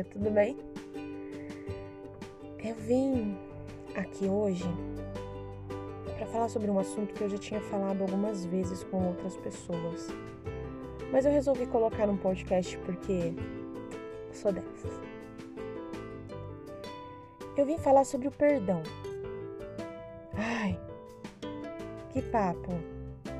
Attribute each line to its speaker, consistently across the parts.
Speaker 1: dia, tudo bem? Eu vim aqui hoje para falar sobre um assunto que eu já tinha falado algumas vezes com outras pessoas. Mas eu resolvi colocar num podcast porque sou dessas. Eu vim falar sobre o perdão. Ai, que papo.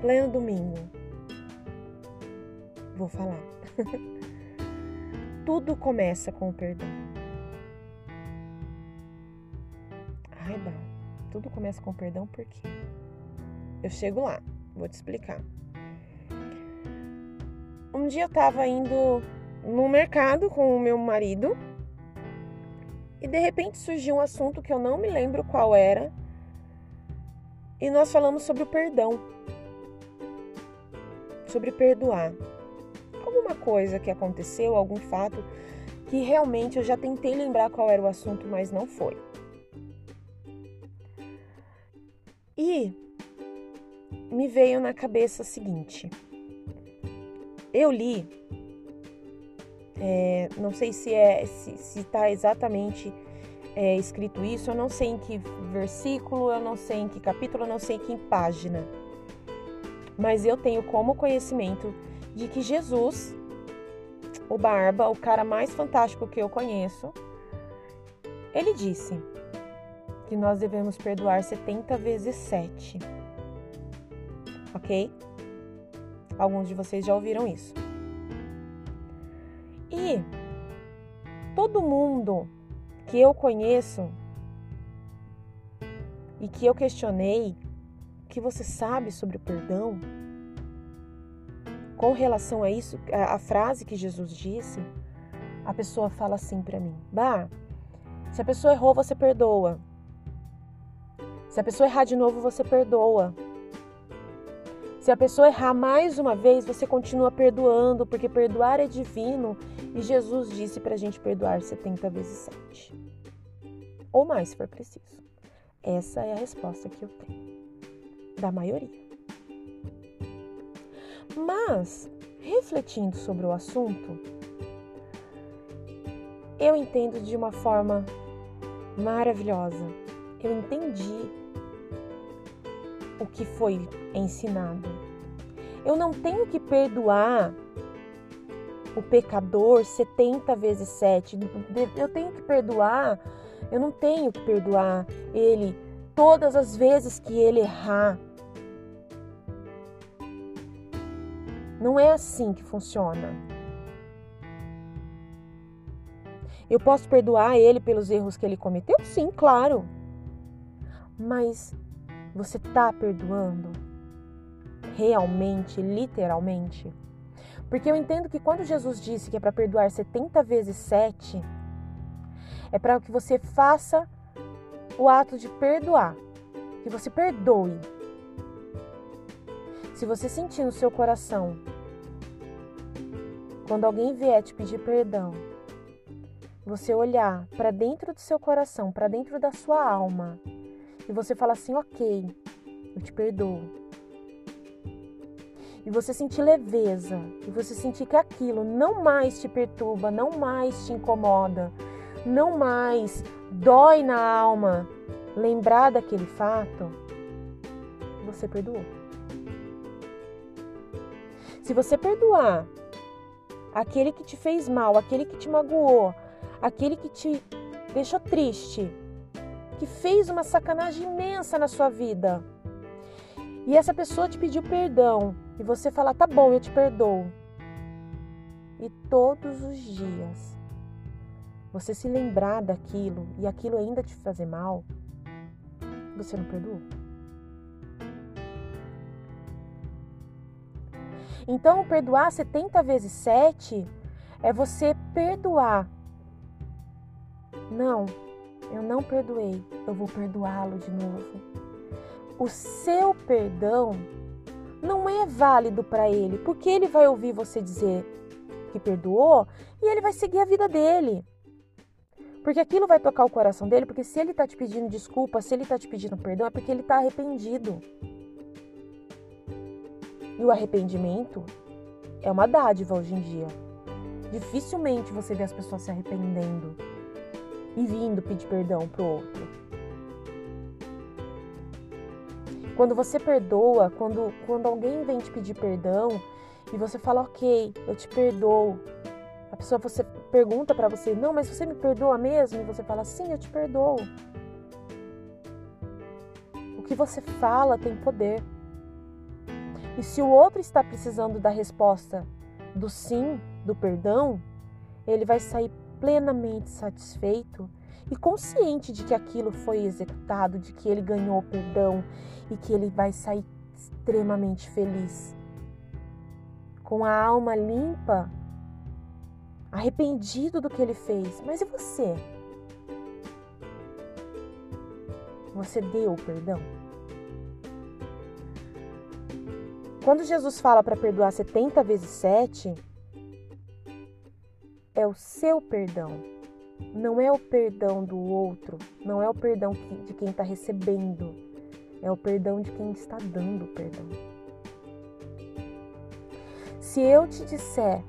Speaker 1: Pleno domingo. Vou falar. Tudo começa com o perdão. Ai, Bá, tudo começa com o perdão por quê? Eu chego lá, vou te explicar. Um dia eu tava indo no mercado com o meu marido e de repente surgiu um assunto que eu não me lembro qual era e nós falamos sobre o perdão, sobre perdoar alguma coisa que aconteceu, algum fato que realmente eu já tentei lembrar qual era o assunto, mas não foi. E me veio na cabeça o seguinte: eu li, é, não sei se é se está exatamente é, escrito isso, eu não sei em que versículo, eu não sei em que capítulo, eu não sei em que página, mas eu tenho como conhecimento de que Jesus, o Barba, o cara mais fantástico que eu conheço, ele disse que nós devemos perdoar 70 vezes 7. Ok? Alguns de vocês já ouviram isso. E todo mundo que eu conheço e que eu questionei, que você sabe sobre o perdão, com relação a isso, a, a frase que Jesus disse, a pessoa fala assim para mim: Bah, se a pessoa errou, você perdoa. Se a pessoa errar de novo, você perdoa. Se a pessoa errar mais uma vez, você continua perdoando, porque perdoar é divino e Jesus disse para a gente perdoar 70 vezes 7. Ou mais, se for preciso. Essa é a resposta que eu tenho, da maioria. Mas, refletindo sobre o assunto, eu entendo de uma forma maravilhosa. Eu entendi o que foi ensinado. Eu não tenho que perdoar o pecador 70 vezes 7. Eu tenho que perdoar, eu não tenho que perdoar ele todas as vezes que ele errar. Não é assim que funciona. Eu posso perdoar ele pelos erros que ele cometeu? Sim, claro. Mas você está perdoando? Realmente, literalmente? Porque eu entendo que quando Jesus disse que é para perdoar 70 vezes 7, é para que você faça o ato de perdoar, que você perdoe, se você sentir no seu coração, quando alguém vier te pedir perdão, você olhar para dentro do seu coração, para dentro da sua alma, e você falar assim: ok, eu te perdoo. E você sentir leveza, e você sentir que aquilo não mais te perturba, não mais te incomoda, não mais dói na alma lembrar daquele fato, você perdoou. Se você perdoar aquele que te fez mal, aquele que te magoou, aquele que te deixou triste, que fez uma sacanagem imensa na sua vida, e essa pessoa te pediu perdão, e você falar, tá bom, eu te perdoo. E todos os dias você se lembrar daquilo e aquilo ainda te fazer mal, você não perdoou. Então, perdoar 70 vezes 7 é você perdoar. Não, eu não perdoei, eu vou perdoá-lo de novo. O seu perdão não é válido para ele, porque ele vai ouvir você dizer que perdoou e ele vai seguir a vida dele. Porque aquilo vai tocar o coração dele, porque se ele está te pedindo desculpa, se ele está te pedindo perdão, é porque ele está arrependido. E o arrependimento é uma dádiva hoje em dia. Dificilmente você vê as pessoas se arrependendo e vindo pedir perdão pro outro. Quando você perdoa, quando, quando alguém vem te pedir perdão e você fala, ok, eu te perdoo. A pessoa você pergunta para você, não, mas você me perdoa mesmo? E você fala, sim, eu te perdoo. O que você fala tem poder. E se o outro está precisando da resposta do sim, do perdão, ele vai sair plenamente satisfeito e consciente de que aquilo foi executado, de que ele ganhou perdão e que ele vai sair extremamente feliz. Com a alma limpa, arrependido do que ele fez. Mas e você? Você deu perdão? Quando Jesus fala para perdoar 70 vezes 7, é o seu perdão, não é o perdão do outro, não é o perdão de quem está recebendo, é o perdão de quem está dando perdão. Se eu te disser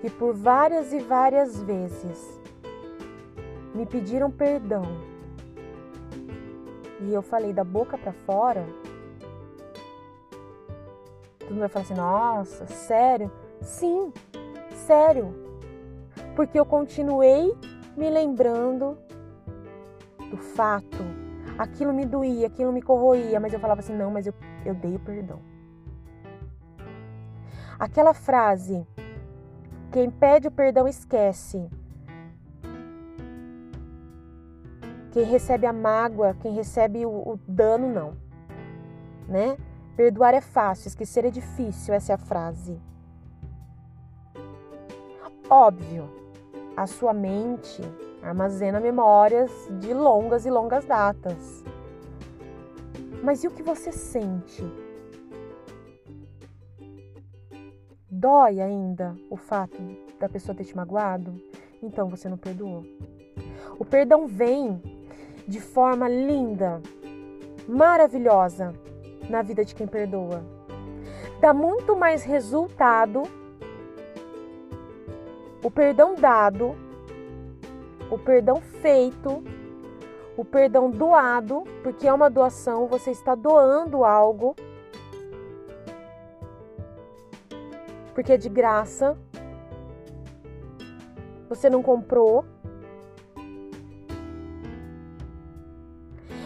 Speaker 1: que por várias e várias vezes me pediram perdão e eu falei da boca para fora, Todo mundo vai falar assim: nossa, sério? Sim, sério. Porque eu continuei me lembrando do fato. Aquilo me doía, aquilo me corroía, mas eu falava assim: não, mas eu, eu dei o perdão. Aquela frase: quem pede o perdão esquece. Quem recebe a mágoa, quem recebe o, o dano, não. Né? Perdoar é fácil, esquecer é difícil, essa é a frase. Óbvio, a sua mente armazena memórias de longas e longas datas. Mas e o que você sente? Dói ainda o fato da pessoa ter te magoado? Então você não perdoou. O perdão vem de forma linda, maravilhosa, na vida de quem perdoa. Dá muito mais resultado o perdão dado, o perdão feito, o perdão doado, porque é uma doação, você está doando algo. Porque é de graça. Você não comprou.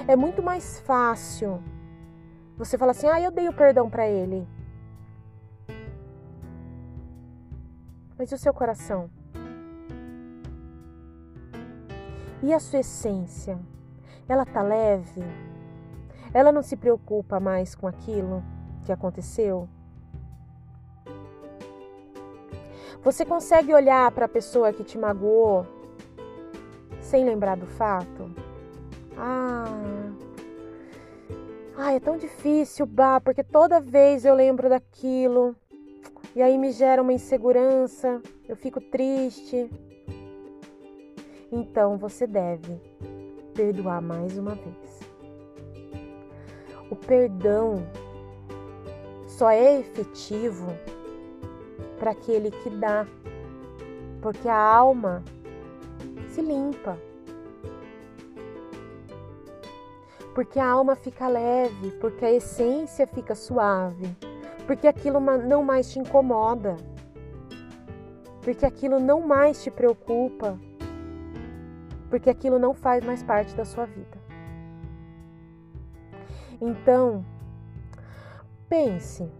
Speaker 1: É muito mais fácil você fala assim: "Ah, eu dei o perdão para ele". Mas e o seu coração? E a sua essência? Ela tá leve? Ela não se preocupa mais com aquilo que aconteceu? Você consegue olhar para a pessoa que te magoou sem lembrar do fato? Ah, Ai, é tão difícil, bah, porque toda vez eu lembro daquilo e aí me gera uma insegurança, eu fico triste. Então você deve perdoar mais uma vez. O perdão só é efetivo para aquele que dá, porque a alma se limpa. Porque a alma fica leve, porque a essência fica suave, porque aquilo não mais te incomoda, porque aquilo não mais te preocupa, porque aquilo não faz mais parte da sua vida. Então, pense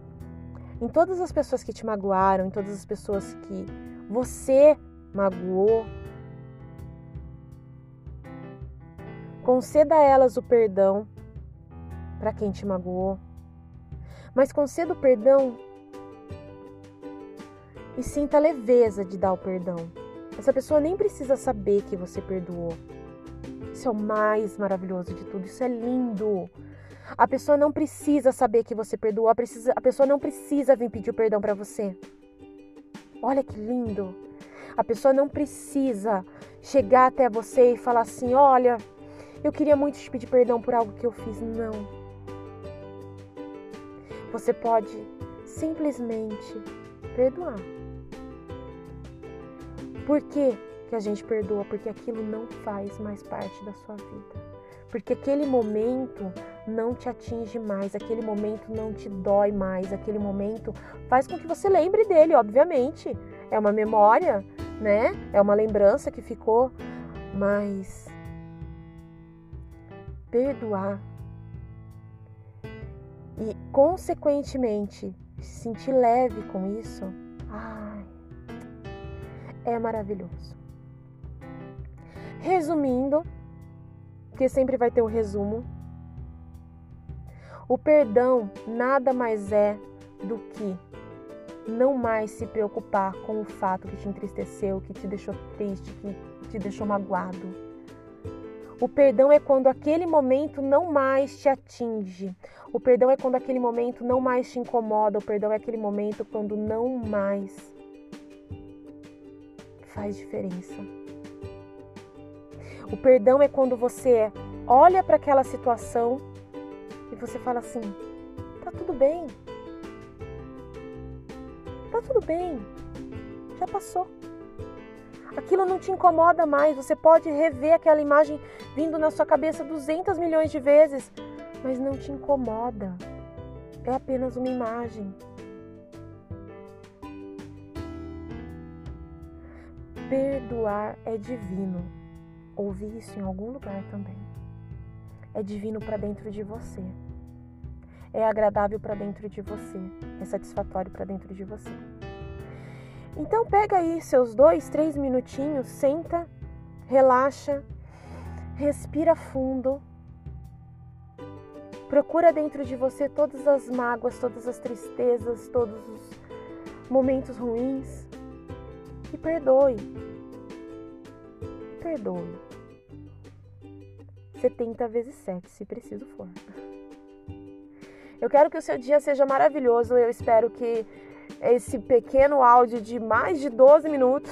Speaker 1: em todas as pessoas que te magoaram, em todas as pessoas que você magoou, Conceda a elas o perdão para quem te magoou, mas conceda o perdão e sinta a leveza de dar o perdão. Essa pessoa nem precisa saber que você perdoou. Isso é o mais maravilhoso de tudo, isso é lindo. A pessoa não precisa saber que você perdoou, a, precisa, a pessoa não precisa vir pedir perdão para você. Olha que lindo. A pessoa não precisa chegar até você e falar assim: olha, eu queria muito te pedir perdão por algo que eu fiz. Não. Você pode simplesmente perdoar. Por que, que a gente perdoa? Porque aquilo não faz mais parte da sua vida. Porque aquele momento não te atinge mais, aquele momento não te dói mais, aquele momento faz com que você lembre dele, obviamente. É uma memória, né? É uma lembrança que ficou, mas perdoar e consequentemente se sentir leve com isso, ai, é maravilhoso. Resumindo, porque sempre vai ter um resumo. O perdão nada mais é do que não mais se preocupar com o fato que te entristeceu, que te deixou triste, que te deixou magoado. O perdão é quando aquele momento não mais te atinge. O perdão é quando aquele momento não mais te incomoda. O perdão é aquele momento quando não mais faz diferença. O perdão é quando você olha para aquela situação e você fala assim: tá tudo bem. Tá tudo bem. Já passou. Aquilo não te incomoda mais. Você pode rever aquela imagem vindo na sua cabeça 200 milhões de vezes, mas não te incomoda. É apenas uma imagem. Perdoar é divino ouvi isso em algum lugar também. É divino para dentro de você. É agradável para dentro de você. É satisfatório para dentro de você. Então pega aí seus dois, três minutinhos, senta, relaxa, respira fundo. Procura dentro de você todas as mágoas, todas as tristezas, todos os momentos ruins e perdoe perdoe. 70 vezes 7, se preciso for. Eu quero que o seu dia seja maravilhoso. Eu espero que esse pequeno áudio de mais de 12 minutos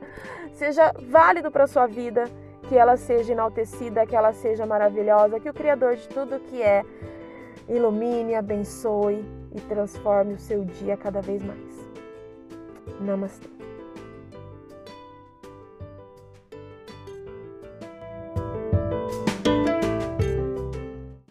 Speaker 1: seja válido para sua vida, que ela seja enaltecida, que ela seja maravilhosa, que o Criador de tudo que é ilumine, abençoe e transforme o seu dia cada vez mais. Namastê.